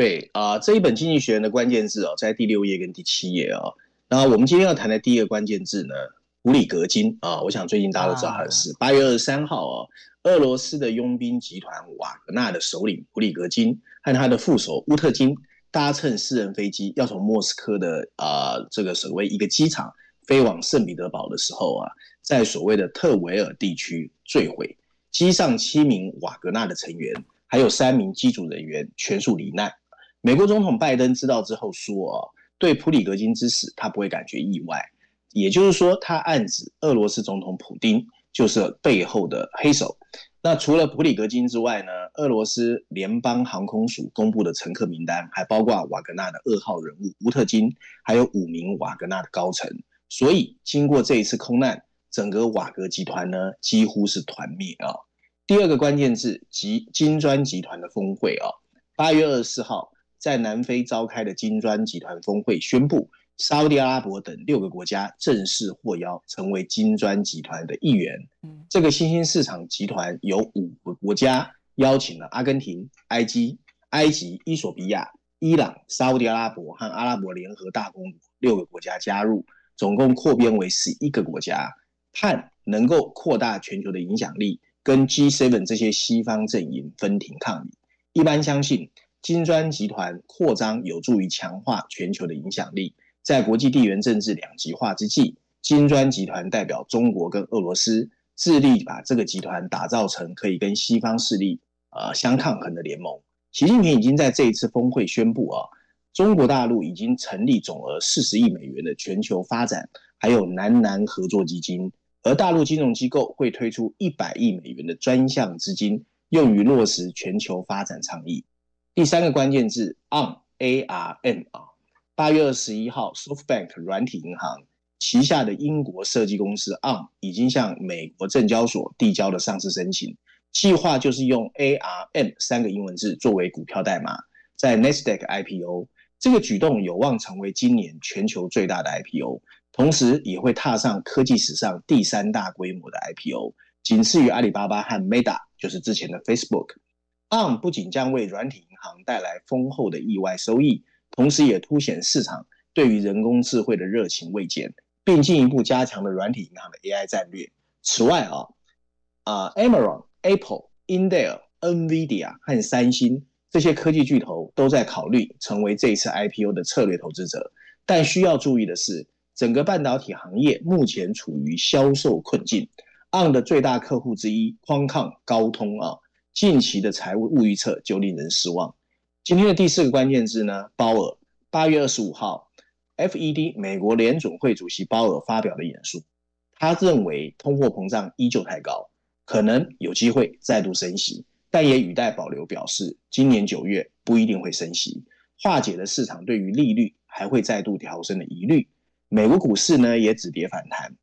对啊、呃，这一本经济学人的关键字哦，在第六页跟第七页哦。那我们今天要谈的第一个关键字呢，普里格金啊、呃，我想最近大家都知道他的事。八、啊、月二十三号哦，俄罗斯的佣兵集团瓦格纳的首领普里格金和他的副手乌特金搭乘私人飞机要从莫斯科的啊、呃、这个所谓一个机场飞往圣彼得堡的时候啊，在所谓的特维尔地区坠毁，机上七名瓦格纳的成员还有三名机组人员全数罹难。美国总统拜登知道之后说：“哦，对普里格金之死，他不会感觉意外。也就是说，他暗指俄罗斯总统普丁就是背后的黑手。那除了普里格金之外呢？俄罗斯联邦航空署公布的乘客名单还包括瓦格纳的二号人物乌特金，还有五名瓦格纳的高层。所以，经过这一次空难，整个瓦格集团呢几乎是团灭啊。第二个关键字，即金砖集团的峰会啊，八月二十四号。”在南非召开的金砖集团峰会宣布，沙乌地阿拉伯等六个国家正式获邀成为金砖集团的一员。这个新兴市场集团有五个国家邀请了阿根廷、埃及、埃及、伊索比亚、伊朗、沙乌地阿拉伯和阿拉伯联合大公国六个国家加入，总共扩编为十一个国家，盼能够扩大全球的影响力，跟 G7 这些西方阵营分庭抗礼。一般相信。金砖集团扩张有助于强化全球的影响力。在国际地缘政治两极化之际，金砖集团代表中国跟俄罗斯，致力把这个集团打造成可以跟西方势力呃相抗衡的联盟。习近平已经在这一次峰会宣布啊，中国大陆已经成立总额四十亿美元的全球发展还有南南合作基金，而大陆金融机构会推出一百亿美元的专项资金，用于落实全球发展倡议。第三个关键字 ARM A R M 啊，八月二十一号，SoftBank 软体银行旗下的英国设计公司 ARM 已经向美国证交所递交了上市申请，计划就是用 A R M 三个英文字作为股票代码，在 Nasdaq IPO。这个举动有望成为今年全球最大的 IPO，同时也会踏上科技史上第三大规模的 IPO，仅次于阿里巴巴和 Meta，就是之前的 Facebook。ARM 不仅将为软体行带来丰厚的意外收益，同时也凸显市场对于人工智慧的热情未减，并进一步加强了软体银行的 AI 战略。此外啊，啊 Amazon、Apple、Intel、NVIDIA 和三星这些科技巨头都在考虑成为这一次 IPO 的策略投资者。但需要注意的是，整个半导体行业目前处于销售困境。ARM 的最大客户之一，宽抗高通啊。近期的财务预测就令人失望。今天的第四个关键字呢，鲍尔。八月二十五号，FED 美国联准会主席鲍尔发表的演说，他认为通货膨胀依旧太高，可能有机会再度升息，但也语带保留表示，今年九月不一定会升息，化解了市场对于利率还会再度调升的疑虑。美国股市呢也止跌反弹，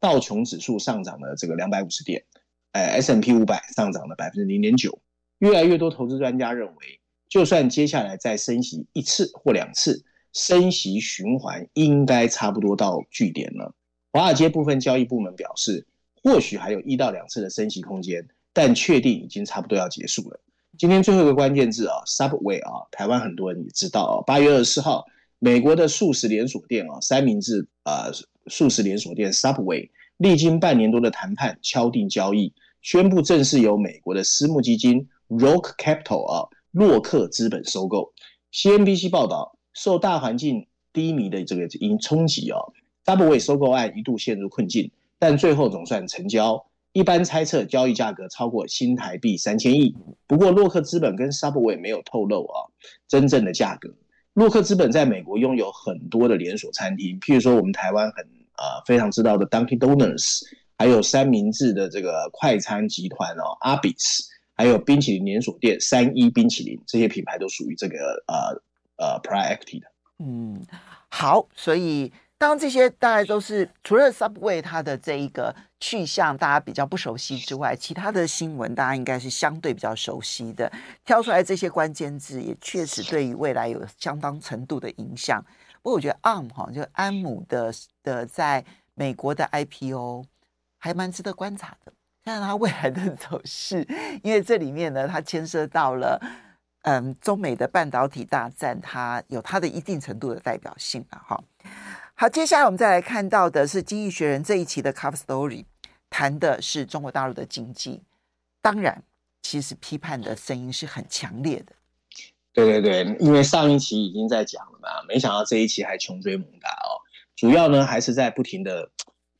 道琼指数上涨了这个两百五十点。哎，S&P 五百上涨了百分之零点九。越来越多投资专家认为，就算接下来再升息一次或两次，升息循环应该差不多到句点了。华尔街部分交易部门表示，或许还有一到两次的升息空间，但确定已经差不多要结束了。今天最后一个关键字啊，Subway 啊，台湾很多人也知道啊。八月二十四号，美国的速食连锁店啊，三明治啊，速食连锁店 Subway。历经半年多的谈判，敲定交易，宣布正式由美国的私募基金 Rock Capital 啊，洛克资本收购。CNBC 报道，受大环境低迷的这个因冲击啊，Subway 收购案一度陷入困境，但最后总算成交。一般猜测交易价格超过新台币三千亿。不过洛克资本跟 Subway 没有透露啊真正的价格。洛克资本在美国拥有很多的连锁餐厅，譬如说我们台湾很。啊，非常知道的 Dunkin' Donuts，还有三明治的这个快餐集团哦，Arby's，还有冰淇淋连锁店三一冰淇淋，这些品牌都属于这个呃呃 Private Equity 的。嗯，好，所以当这些大概都是除了 Subway 它的这一个去向大家比较不熟悉之外，其他的新闻大家应该是相对比较熟悉的。挑出来这些关键字也确实对于未来有相当程度的影响。不过我觉得 ARM 哈，就安姆的的在美国的 IPO 还蛮值得观察的，看看它未来的走势，因为这里面呢，它牵涉到了。嗯，中美的半导体大战，它有它的一定程度的代表性了哈。好，接下来我们再来看到的是《经济学人》这一期的 Cover Story，谈的是中国大陆的经济。当然，其实批判的声音是很强烈的。对对对，因为上一期已经在讲了嘛，没想到这一期还穷追猛打哦。主要呢还是在不停的，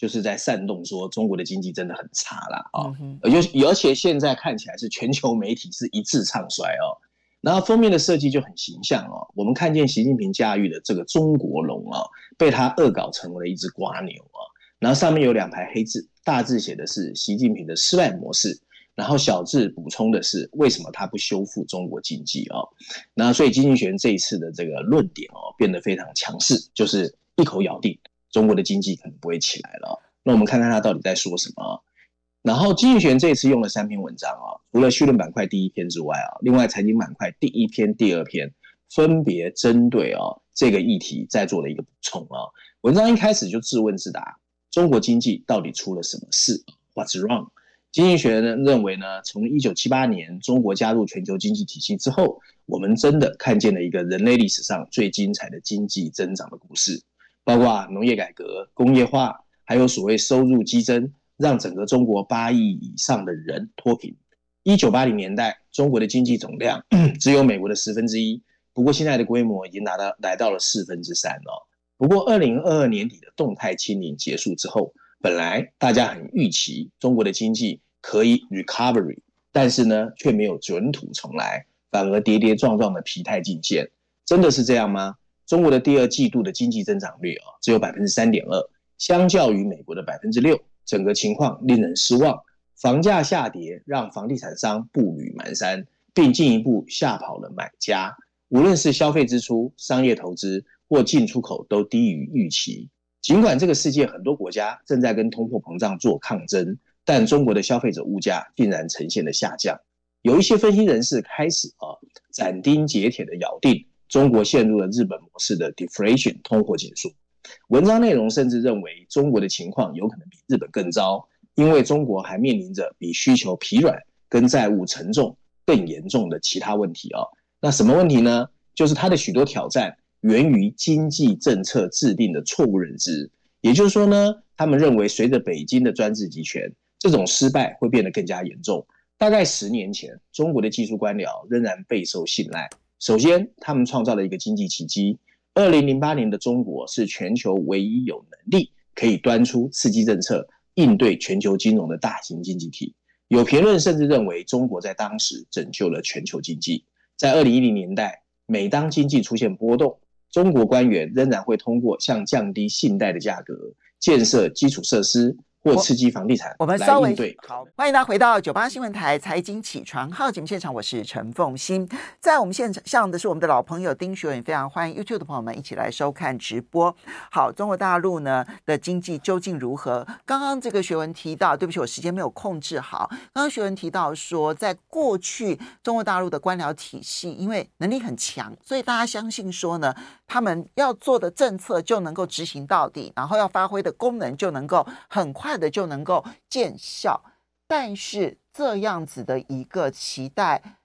就是在煽动说中国的经济真的很差了啊。而、嗯、而且现在看起来是全球媒体是一致唱衰哦。然后封面的设计就很形象哦，我们看见习近平驾驭的这个中国龙啊，被他恶搞成为了一只瓜牛啊。然后上面有两排黑字，大字写的是习近平的失败模式，然后小字补充的是为什么他不修复中国经济啊？那所以金济学人这一次的这个论点哦，变得非常强势，就是一口咬定中国的经济可能不会起来了。那我们看看他到底在说什么。然后经济学这一次用了三篇文章啊，除了绪论板块第一篇之外啊，另外财经板块第一篇、第二篇分别针对啊这个议题再做了一个补充啊。文章一开始就自问自答：中国经济到底出了什么事？What's wrong？经济学呢认为呢，从一九七八年中国加入全球经济体系之后，我们真的看见了一个人类历史上最精彩的经济增长的故事，包括农业改革、工业化，还有所谓收入激增。让整个中国八亿以上的人脱贫。一九八零年代，中国的经济总量 只有美国的十分之一，不过现在的规模已经达到来到了四分之三了。不过二零二二年底的动态清零结束之后，本来大家很预期中国的经济可以 recovery，但是呢，却没有卷土重来，反而跌跌撞撞的疲态尽现。真的是这样吗？中国的第二季度的经济增长率啊，只有百分之三点二，相较于美国的百分之六。整个情况令人失望，房价下跌让房地产商步履蹒跚，并进一步吓跑了买家。无论是消费支出、商业投资或进出口都低于预期。尽管这个世界很多国家正在跟通货膨胀做抗争，但中国的消费者物价竟然呈现了下降。有一些分析人士开始啊斩钉截铁的咬定，中国陷入了日本模式的 deflation 通货紧缩。文章内容甚至认为，中国的情况有可能比日本更糟，因为中国还面临着比需求疲软跟债务沉重更严重的其他问题哦。那什么问题呢？就是它的许多挑战源于经济政策制定的错误认知。也就是说呢，他们认为随着北京的专制集权，这种失败会变得更加严重。大概十年前，中国的技术官僚仍然备受信赖。首先，他们创造了一个经济奇迹。二零零八年的中国是全球唯一有能力可以端出刺激政策应对全球金融的大型经济体。有评论甚至认为，中国在当时拯救了全球经济。在二零一零年代，每当经济出现波动，中国官员仍然会通过向降低信贷的价格、建设基础设施。或刺激房地产，我们稍微好，欢迎大家回到九八新闻台财经起床号节目现场，我是陈凤欣，在我们现场的是我们的老朋友丁学文，非常欢迎 YouTube 的朋友们一起来收看直播。好，中国大陆呢的经济究竟如何？刚刚这个学文提到，对不起，我时间没有控制好。刚刚学文提到说，在过去中国大陆的官僚体系因为能力很强，所以大家相信说呢，他们要做的政策就能够执行到底，然后要发挥的功能就能够很快。的就能够见效，但是这样子的一个期待，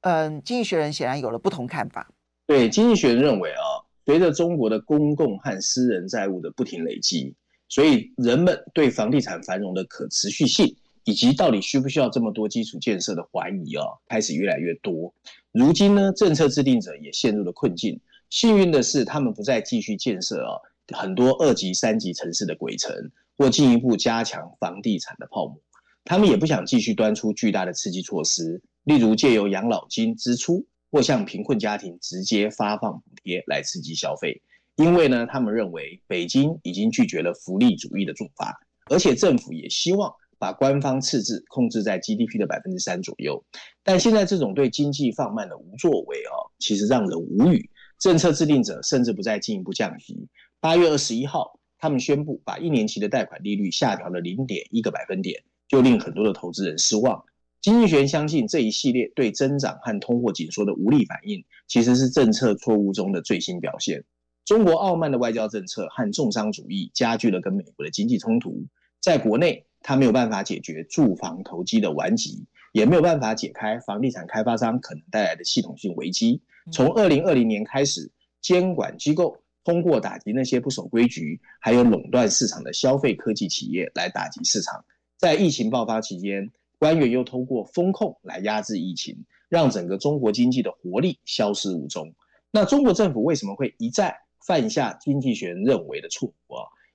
嗯，经济学人显然有了不同看法。对，经济学人认为啊，随着中国的公共和私人债务的不停累积，所以人们对房地产繁荣的可持续性，以及到底需不需要这么多基础建设的怀疑啊，开始越来越多。如今呢，政策制定者也陷入了困境。幸运的是，他们不再继续建设啊很多二级、三级城市的鬼城。或进一步加强房地产的泡沫，他们也不想继续端出巨大的刺激措施，例如借由养老金支出或向贫困家庭直接发放补贴来刺激消费，因为呢，他们认为北京已经拒绝了福利主义的做法，而且政府也希望把官方赤字控制在 GDP 的百分之三左右。但现在这种对经济放慢的无作为啊，其实让人无语。政策制定者甚至不再进一步降息。八月二十一号，他们宣布把一年期的贷款利率下调了零点一个百分点，就令很多的投资人失望。经济学相信这一系列对增长和通货紧缩的无力反应，其实是政策错误中的最新表现。中国傲慢的外交政策和重商主义加剧了跟美国的经济冲突。在国内，它没有办法解决住房投机的顽疾，也没有办法解开房地产开发商可能带来的系统性危机。从二零二零年开始，监管机构通过打击那些不守规矩、还有垄断市场的消费科技企业来打击市场。在疫情爆发期间，官员又通过风控来压制疫情，让整个中国经济的活力消失无踪。那中国政府为什么会一再犯下经济学人认为的错误？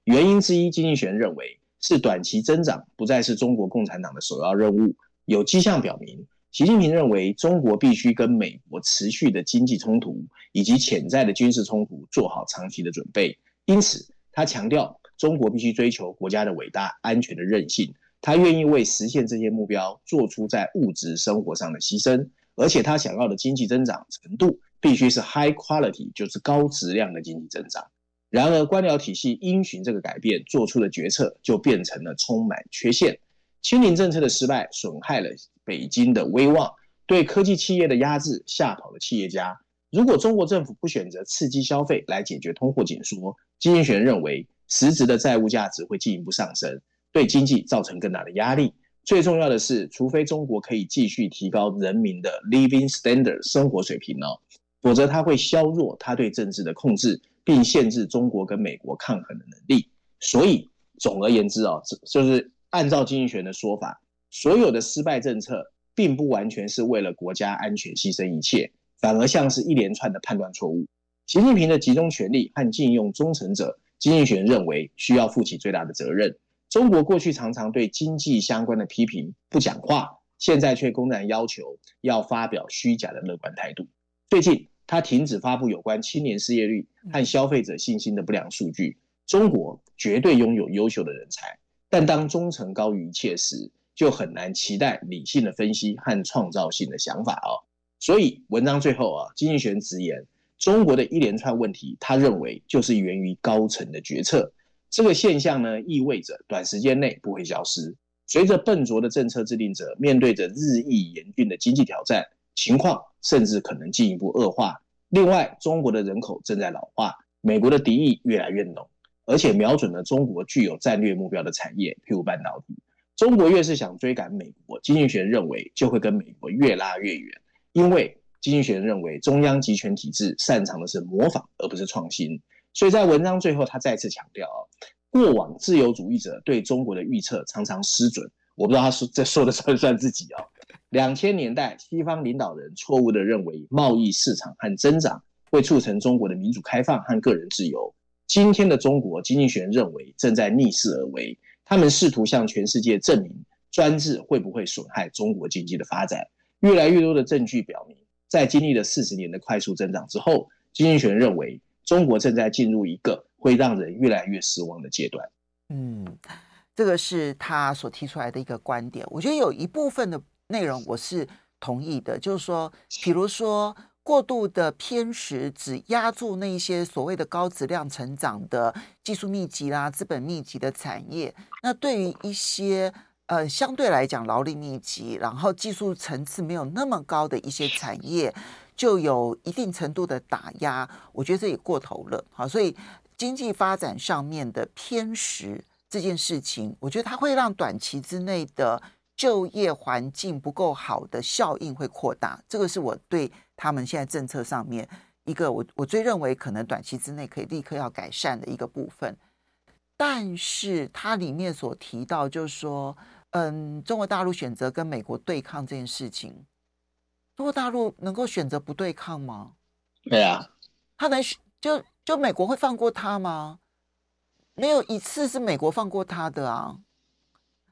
原因之一，经济学人认为是短期增长不再是中国共产党的首要任务。有迹象表明，习近平认为中国必须跟美国持续的经济冲突以及潜在的军事冲突做好长期的准备。因此，他强调中国必须追求国家的伟大、安全的韧性。他愿意为实现这些目标做出在物质生活上的牺牲，而且他想要的经济增长程度必须是 high quality，就是高质量的经济增长。然而，官僚体系因循这个改变做出的决策就变成了充满缺陷。清零政策的失败损害了北京的威望，对科技企业的压制吓跑了企业家。如果中国政府不选择刺激消费来解决通货紧缩，经济学认为实质的债务价值会进一步上升。对经济造成更大的压力。最重要的是，除非中国可以继续提高人民的 living standard 生活水平哦，否则它会削弱它对政治的控制，并限制中国跟美国抗衡的能力。所以，总而言之啊，就是按照经济学的说法，所有的失败政策并不完全是为了国家安全牺牲一切，反而像是一连串的判断错误。习近平的集中权力和禁用忠诚者，经济学认为需要负起最大的责任。中国过去常常对经济相关的批评不讲话，现在却公然要求要发表虚假的乐观态度。最近，他停止发布有关青年失业率和消费者信心的不良数据。中国绝对拥有优秀的人才，但当忠诚高于一切时，就很难期待理性的分析和创造性的想法哦。所以，文章最后啊，经济学直言，中国的一连串问题，他认为就是源于高层的决策。这个现象呢，意味着短时间内不会消失。随着笨拙的政策制定者面对着日益严峻的经济挑战，情况甚至可能进一步恶化。另外，中国的人口正在老化，美国的敌意越来越浓，而且瞄准了中国具有战略目标的产业，譬如半导体。中国越是想追赶美国，经济学认为就会跟美国越拉越远，因为经济学认为中央集权体制擅长的是模仿，而不是创新。所以在文章最后，他再次强调啊，过往自由主义者对中国的预测常常失准。我不知道他说这说的算不算自己啊？两千年代，西方领导人错误地认为贸易市场和增长会促成中国的民主开放和个人自由。今天的中国经济学认为正在逆势而为，他们试图向全世界证明专制会不会损害中国经济的发展。越来越多的证据表明，在经历了四十年的快速增长之后，经济学认为。中国正在进入一个会让人越来越失望的阶段。嗯，这个是他所提出来的一个观点。我觉得有一部分的内容我是同意的，就是说，比如说过度的偏食，只压住那些所谓的高质量成长的技术密集啦、资本密集的产业，那对于一些呃相对来讲劳力密集，然后技术层次没有那么高的一些产业。就有一定程度的打压，我觉得这也过头了。好，所以经济发展上面的偏食这件事情，我觉得它会让短期之内的就业环境不够好的效应会扩大。这个是我对他们现在政策上面一个我我最认为可能短期之内可以立刻要改善的一个部分。但是它里面所提到，就是说，嗯，中国大陆选择跟美国对抗这件事情。中国大陆能够选择不对抗吗？对啊，他能就就美国会放过他吗？没有一次是美国放过他的啊。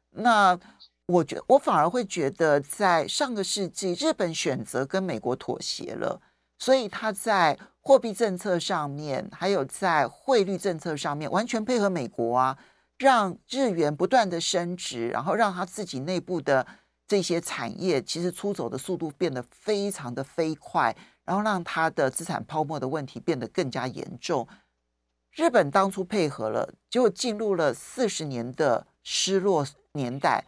那我觉我反而会觉得，在上个世纪，日本选择跟美国妥协了，所以他在货币政策上面，还有在汇率政策上面，完全配合美国啊，让日元不断的升值，然后让他自己内部的。这些产业其实出走的速度变得非常的飞快，然后让他的资产泡沫的问题变得更加严重。日本当初配合了，结果进入了四十年的失落年代。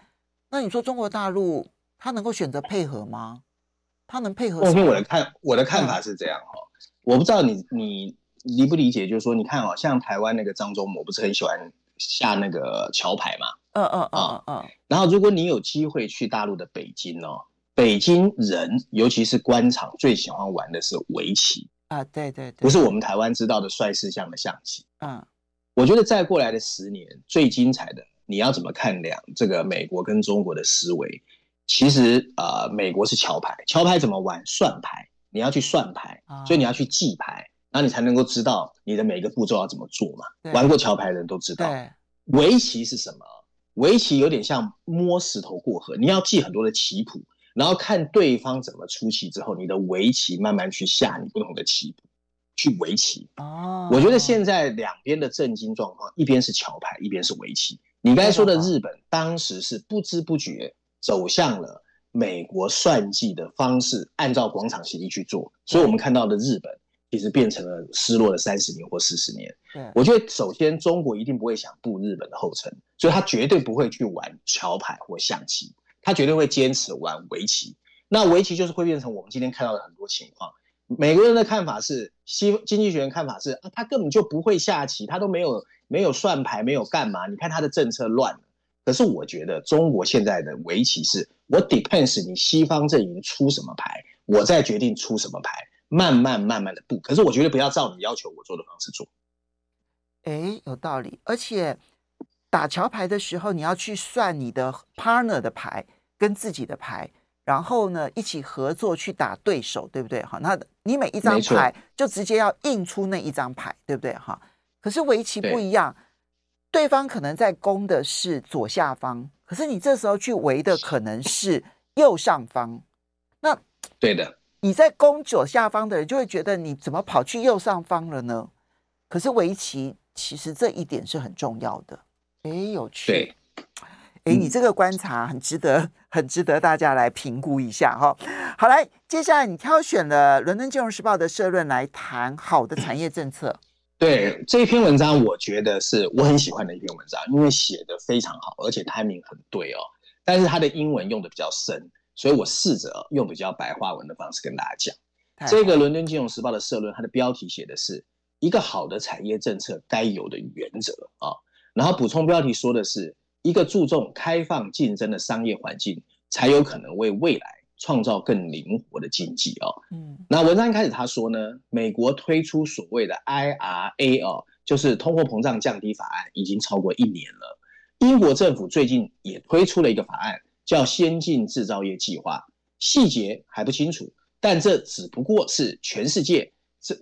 那你说中国大陆他能够选择配合吗？他能配合？因为我的看我的看法是这样哈，嗯、我不知道你你理不理解，就是说你看哦，像台湾那个张忠谋不是很喜欢下那个桥牌嘛？嗯嗯嗯嗯嗯。然后如果你有机会去大陆的北京哦，北京人尤其是官场最喜欢玩的是围棋啊，对对对，不是我们台湾知道的帅士像的象棋。嗯，我觉得再过来的十年最精彩的，你要怎么看两这个美国跟中国的思维？其实呃，美国是桥牌，桥牌怎么玩？算牌，你要去算牌，所以你要去记牌，然后你才能够知道你的每个步骤要怎么做嘛。玩过桥牌的人都知道。对围棋是什么？围棋有点像摸石头过河，你要记很多的棋谱，然后看对方怎么出棋之后，你的围棋慢慢去下你不同的棋谱，去围棋。哦，我觉得现在两边的震惊状况，一边是桥牌，一边是围棋。你刚才说的日本，当时是不知不觉。走向了美国算计的方式，按照广场协议去做，所以我们看到的日本其实变成了失落了三十年或四十年。我觉得首先中国一定不会想步日本的后尘，所以他绝对不会去玩桥牌或象棋，他绝对会坚持玩围棋。那围棋就是会变成我们今天看到的很多情况。美国人的看法是，西经济学人看法是啊，他根本就不会下棋，他都没有没有算牌，没有干嘛？你看他的政策乱了。可是我觉得中国现在的围棋是，我 depends 你西方阵营出什么牌，我再决定出什么牌，慢慢慢慢的布。可是我觉得不要照你要求我做的方式做。哎，有道理。而且打桥牌的时候，你要去算你的 partner 的牌跟自己的牌，然后呢一起合作去打对手，对不对？哈，那你每一张牌就直接要印出那一张牌，对不对？哈。可是围棋不一样。对方可能在攻的是左下方，可是你这时候去围的可能是右上方。那对的，你在攻左下方的人就会觉得你怎么跑去右上方了呢？可是围棋其实这一点是很重要的。哎，有趣。对，哎，你这个观察很值得，很值得大家来评估一下哈。好，来，接下来你挑选了《伦敦金融时报》的社论来谈好的产业政策。对这一篇文章，我觉得是我很喜欢的一篇文章，因为写的非常好，而且 timing 很对哦。但是它的英文用的比较深，所以我试着用比较白话文的方式跟大家讲。这个《伦敦金融时报》的社论，它的标题写的是一个好的产业政策该有的原则啊，然后补充标题说的是一个注重开放竞争的商业环境，才有可能为未来。创造更灵活的经济哦，嗯，那文章一开始他说呢，美国推出所谓的 IRA 哦，就是通货膨胀降低法案，已经超过一年了。英国政府最近也推出了一个法案，叫先进制造业计划，细节还不清楚，但这只不过是全世界这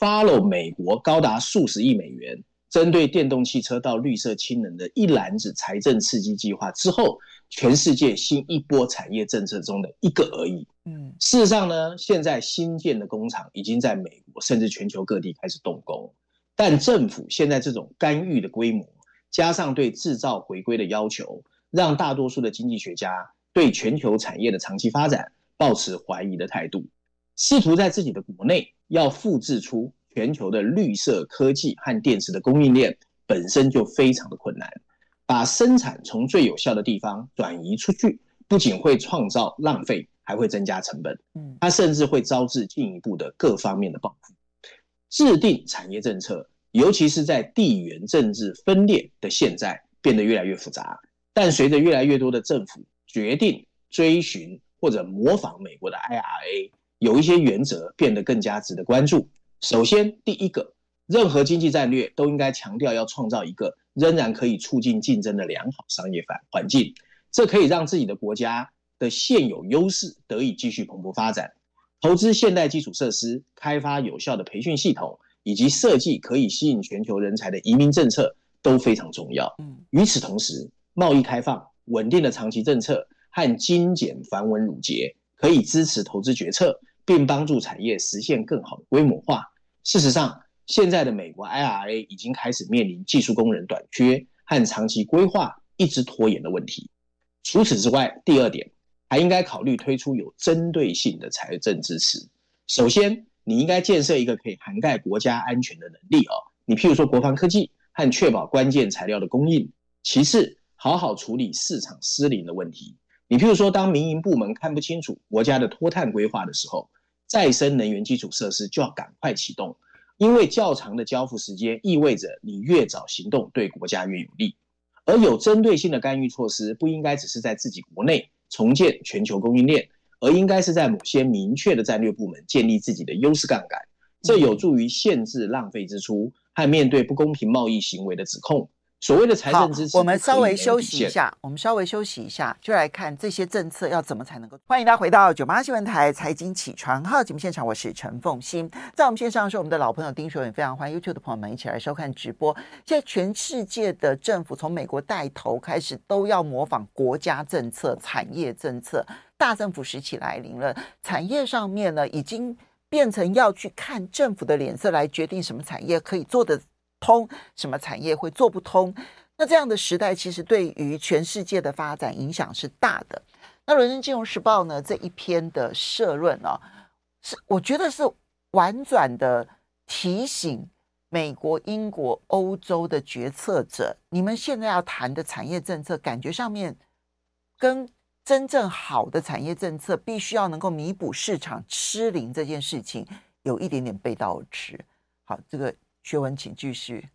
follow 美国高达数十亿美元。针对电动汽车到绿色氢能的一篮子财政刺激计划之后，全世界新一波产业政策中的一个而已。嗯，事实上呢，现在新建的工厂已经在美国甚至全球各地开始动工，但政府现在这种干预的规模，加上对制造回归的要求，让大多数的经济学家对全球产业的长期发展抱持怀疑的态度，试图在自己的国内要复制出。全球的绿色科技和电池的供应链本身就非常的困难，把生产从最有效的地方转移出去，不仅会创造浪费，还会增加成本。嗯，它甚至会招致进一步的各方面的报复。制定产业政策，尤其是在地缘政治分裂的现在，变得越来越复杂。但随着越来越多的政府决定追寻或者模仿美国的 IRA，有一些原则变得更加值得关注。首先，第一个，任何经济战略都应该强调要创造一个仍然可以促进竞争的良好商业环环境，这可以让自己的国家的现有优势得以继续蓬勃发展。投资现代基础设施、开发有效的培训系统，以及设计可以吸引全球人才的移民政策都非常重要。与此同时，贸易开放、稳定的长期政策和精简繁文缛节，可以支持投资决策，并帮助产业实现更好的规模化。事实上，现在的美国 IRA 已经开始面临技术工人短缺和长期规划一直拖延的问题。除此之外，第二点还应该考虑推出有针对性的财政支持，首先，你应该建设一个可以涵盖国家安全的能力哦。你譬如说国防科技和确保关键材料的供应。其次，好好处理市场失灵的问题。你譬如说，当民营部门看不清楚国家的脱碳规划的时候，再生能源基础设施就要赶快启动，因为较长的交付时间意味着你越早行动对国家越有利。而有针对性的干预措施不应该只是在自己国内重建全球供应链，而应该是在某些明确的战略部门建立自己的优势杠杆，这有助于限制浪费支出和面对不公平贸易行为的指控。所谓的财政支持，我们稍微休息一下，我们稍微休息一下，就来看这些政策要怎么才能够。欢迎大家回到九八新闻台财经起床号节目现场，我是陈凤欣，在我们线上是我们的老朋友丁学文，非常欢迎 YouTube 的朋友们一起来收看直播。现在全世界的政府从美国带头开始，都要模仿国家政策、产业政策，大政府时期来临了。产业上面呢，已经变成要去看政府的脸色来决定什么产业可以做的。通什么产业会做不通？那这样的时代其实对于全世界的发展影响是大的。那《伦敦金融时报》呢这一篇的社论啊，是我觉得是婉转的提醒美国、英国、欧洲的决策者，你们现在要谈的产业政策，感觉上面跟真正好的产业政策必须要能够弥补市场失灵这件事情，有一点点背道而驰。好，这个。学文，请继续。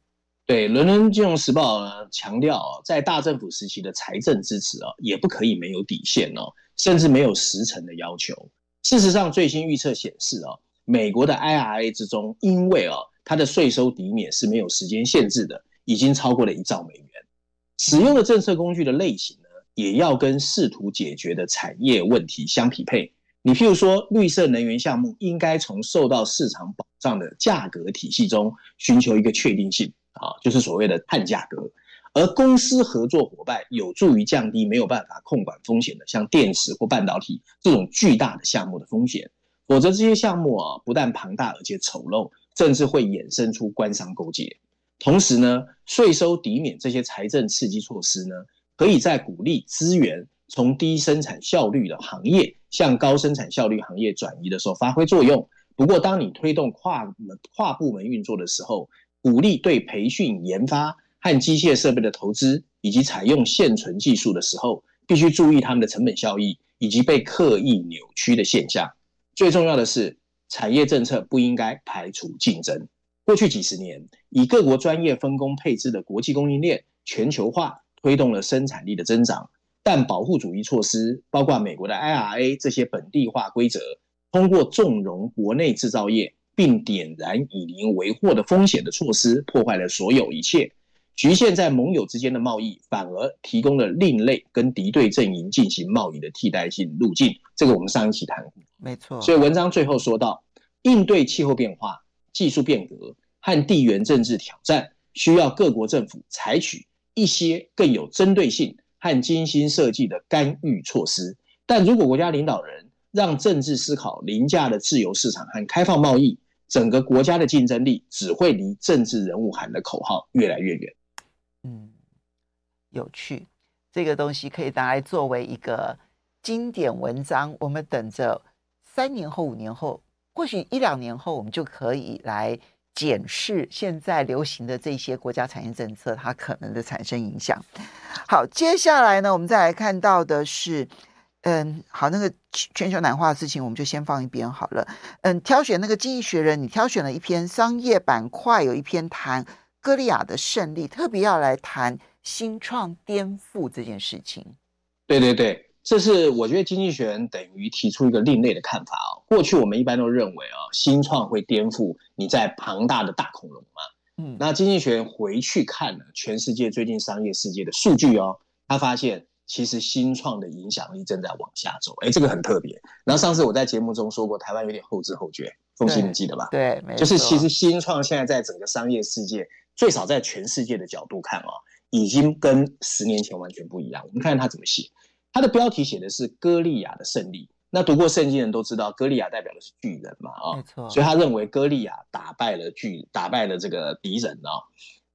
对，《伦敦金融时报》强调，在大政府时期的财政支持啊，也不可以没有底线哦，甚至没有时程的要求。事实上，最新预测显示啊，美国的 IRA 之中，因为啊，它的税收抵免是没有时间限制的，已经超过了一兆美元。使用的政策工具的类型呢，也要跟试图解决的产业问题相匹配。你譬如说，绿色能源项目应该从受到市场保障的价格体系中寻求一个确定性啊，就是所谓的碳价格。而公司合作伙伴有助于降低没有办法控管风险的，像电池或半导体这种巨大的项目的风险。否则，这些项目啊，不但庞大，而且丑陋，甚至会衍生出官商勾结。同时呢，税收抵免这些财政刺激措施呢，可以在鼓励资源从低生产效率的行业向高生产效率行业转移的时候发挥作用。不过，当你推动跨跨部门运作的时候，鼓励对培训、研发和机械设备的投资，以及采用现存技术的时候，必须注意他们的成本效益以及被刻意扭曲的现象。最重要的是，产业政策不应该排除竞争。过去几十年，以各国专业分工配置的国际供应链全球化，推动了生产力的增长。但保护主义措施，包括美国的 IRA 这些本地化规则，通过纵容国内制造业并点燃以邻为祸的风险的措施，破坏了所有一切。局限在盟友之间的贸易，反而提供了另类跟敌对阵营进行贸易的替代性路径。这个我们上一期谈过，没错。所以文章最后说到，应对气候变化、技术变革和地缘政治挑战，需要各国政府采取一些更有针对性。和精心设计的干预措施，但如果国家领导人让政治思考凌驾了自由市场和开放贸易，整个国家的竞争力只会离政治人物喊的口号越来越远。嗯，有趣，这个东西可以拿来作为一个经典文章。我们等着三年后、五年后，或许一两年后，我们就可以来。检视现在流行的这些国家产业政策，它可能的产生影响。好，接下来呢，我们再来看到的是，嗯，好，那个全球暖化的事情，我们就先放一边好了。嗯，挑选那个《经济学人》，你挑选了一篇商业板块，有一篇谈歌利亚的胜利，特别要来谈新创颠覆这件事情。对对对。这是我觉得经济学人等于提出一个另类的看法哦。过去我们一般都认为啊，新创会颠覆你在庞大的大恐龙嘛。嗯，那经济学人回去看了全世界最近商业世界的数据哦，他发现其实新创的影响力正在往下走。哎，这个很特别。然后上次我在节目中说过，台湾有点后知后觉，凤西你记得吧？对，没错。就是其实新创现在在整个商业世界，最少在全世界的角度看哦，已经跟十年前完全不一样。我们看看他怎么写。他的标题写的是歌利亚的胜利。那读过圣经的人都知道，歌利亚代表的是巨人嘛，啊，没错。所以他认为歌利亚打败了巨，打败了这个敌人啊。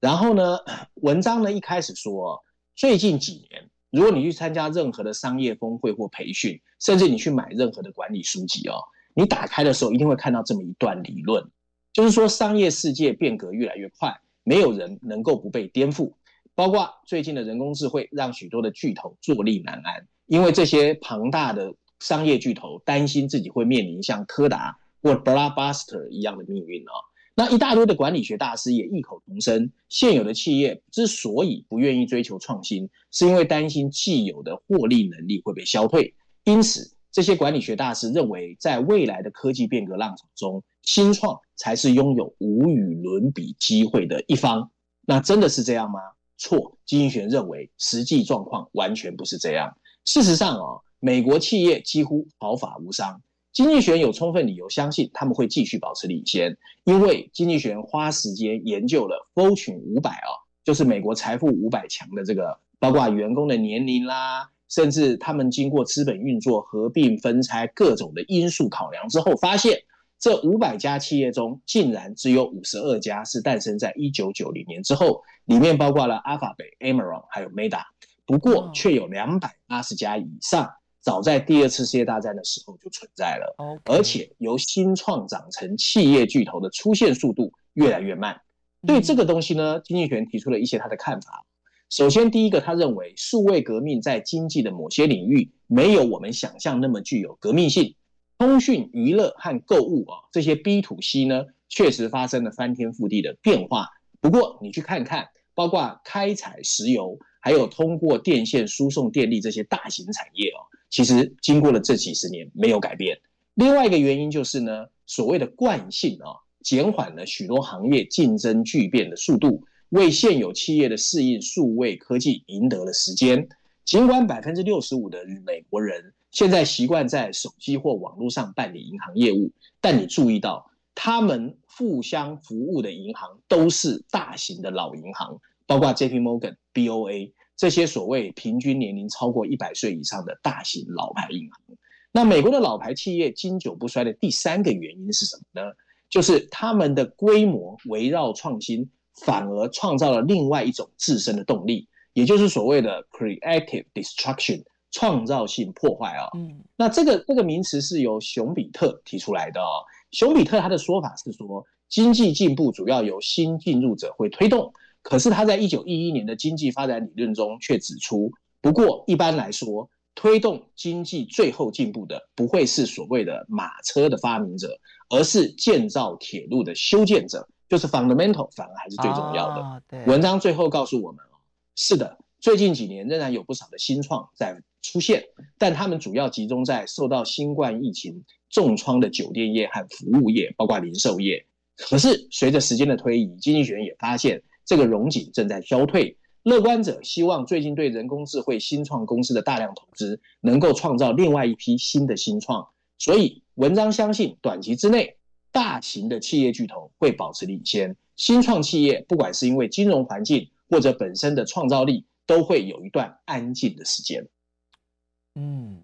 然后呢，文章呢一开始说，最近几年，如果你去参加任何的商业峰会或培训，甚至你去买任何的管理书籍哦，你打开的时候一定会看到这么一段理论，就是说商业世界变革越来越快，没有人能够不被颠覆。包括最近的人工智慧，让许多的巨头坐立难安，因为这些庞大的商业巨头担心自己会面临像柯达或 Blockbuster 一样的命运哦。那一大堆的管理学大师也异口同声，现有的企业之所以不愿意追求创新，是因为担心既有的获利能力会被消退。因此，这些管理学大师认为，在未来的科技变革浪潮中，新创才是拥有无与伦比机会的一方。那真的是这样吗？错，经济学认为实际状况完全不是这样。事实上啊，美国企业几乎毫发无伤。经济学人有充分理由相信他们会继续保持领先，因为经济学人花时间研究了 Fortune 五百啊，就是美国财富五百强的这个，包括员工的年龄啦，甚至他们经过资本运作、合并、分拆各种的因素考量之后，发现这五百家企业中，竟然只有五十二家是诞生在一九九零年之后，里面包括了 Alphabet、Amazon 还有 Meta，不过却有两百八十家以上。早在第二次世界大战的时候就存在了.而且由新创长成企业巨头的出现速度越来越慢。对这个东西呢，经济学人提出了一些他的看法。首先，第一个，他认为数位革命在经济的某些领域没有我们想象那么具有革命性。通讯、娱乐和购物啊，这些 B to C 呢，确实发生了翻天覆地的变化。不过，你去看看，包括开采石油，还有通过电线输送电力这些大型产业哦。其实经过了这几十年没有改变。另外一个原因就是呢，所谓的惯性啊，减缓了许多行业竞争巨变的速度，为现有企业的适应数位科技赢得了时间。尽管百分之六十五的美国人现在习惯在手机或网络上办理银行业务，但你注意到，他们互相服务的银行都是大型的老银行，包括 JP Morgan、BOA。这些所谓平均年龄超过一百岁以上的大型老牌银行，那美国的老牌企业经久不衰的第三个原因是什么呢？就是他们的规模围绕创新，反而创造了另外一种自身的动力，也就是所谓的 creative destruction 创造性破坏啊。嗯，那这个这个名词是由熊彼特提出来的哦。熊彼特他的说法是说，经济进步主要由新进入者会推动。可是他在一九一一年的经济发展理论中却指出，不过一般来说，推动经济最后进步的不会是所谓的马车的发明者，而是建造铁路的修建者，就是 fundamental 反而还是最重要的。哦、文章最后告诉我们，是的，最近几年仍然有不少的新创在出现，但他们主要集中在受到新冠疫情重创的酒店业和服务业，包括零售业。可是随着时间的推移，经济学人也发现。这个荣景正在消退，乐观者希望最近对人工智慧新创公司的大量投资能够创造另外一批新的新创，所以文章相信短期之内，大型的企业巨头会保持领先，新创企业不管是因为金融环境或者本身的创造力，都会有一段安静的时间。嗯，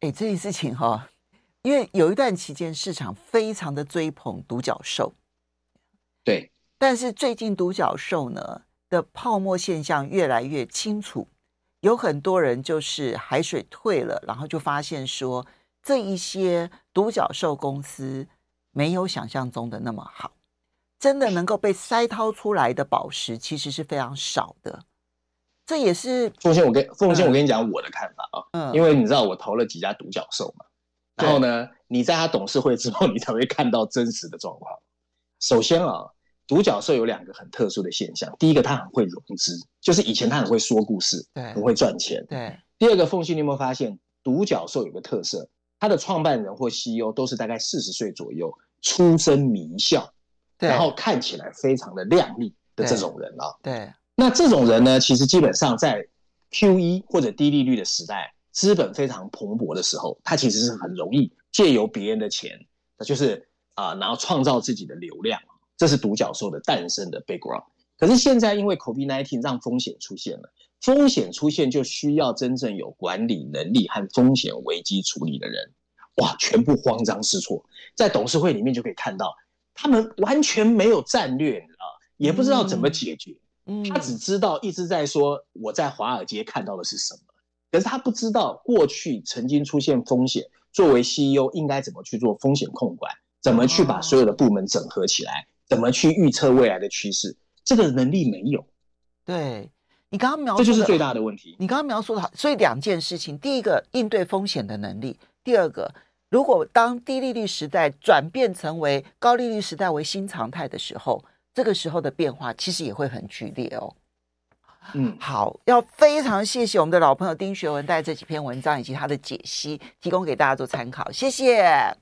哎，这件事情哈、哦，因为有一段期间市场非常的追捧独角兽，对。但是最近独角兽呢的泡沫现象越来越清楚，有很多人就是海水退了，然后就发现说这一些独角兽公司没有想象中的那么好，真的能够被筛掏出来的宝石其实是非常少的。这也是凤仙，我跟凤仙，我跟你讲我的看法啊，嗯，因为你知道我投了几家独角兽嘛，然后呢，你在他董事会之后，你才会看到真实的状况。首先啊。独角兽有两个很特殊的现象，第一个，它很会融资，就是以前它很会说故事，对，很会赚钱。对。第二个，凤馨，你有没有发现，独角兽有个特色，它的创办人或 CEO 都是大概四十岁左右，出身名校，对，然后看起来非常的靓丽的这种人啊。对。那这种人呢，其实基本上在 QE 或者低利率的时代，资本非常蓬勃的时候，他其实是很容易借由别人的钱，那就是啊、呃，然后创造自己的流量。这是独角兽的诞生的 background，可是现在因为 COVID-19 让风险出现了，风险出现就需要真正有管理能力和风险危机处理的人，哇，全部慌张失措，在董事会里面就可以看到，他们完全没有战略啊，也不知道怎么解决，他只知道一直在说我在华尔街看到的是什么，可是他不知道过去曾经出现风险，作为 CEO 应该怎么去做风险控管，怎么去把所有的部门整合起来，怎么去预测未来的趋势，这个能力没有。对，你刚刚描述，这就是最大的问题。你刚刚描述的好，所以两件事情：第一个，应对风险的能力；第二个，如果当低利率时代转变成为高利率时代为新常态的时候，这个时候的变化其实也会很剧烈哦。嗯，好，要非常谢谢我们的老朋友丁学文带这几篇文章以及他的解析，提供给大家做参考，谢谢。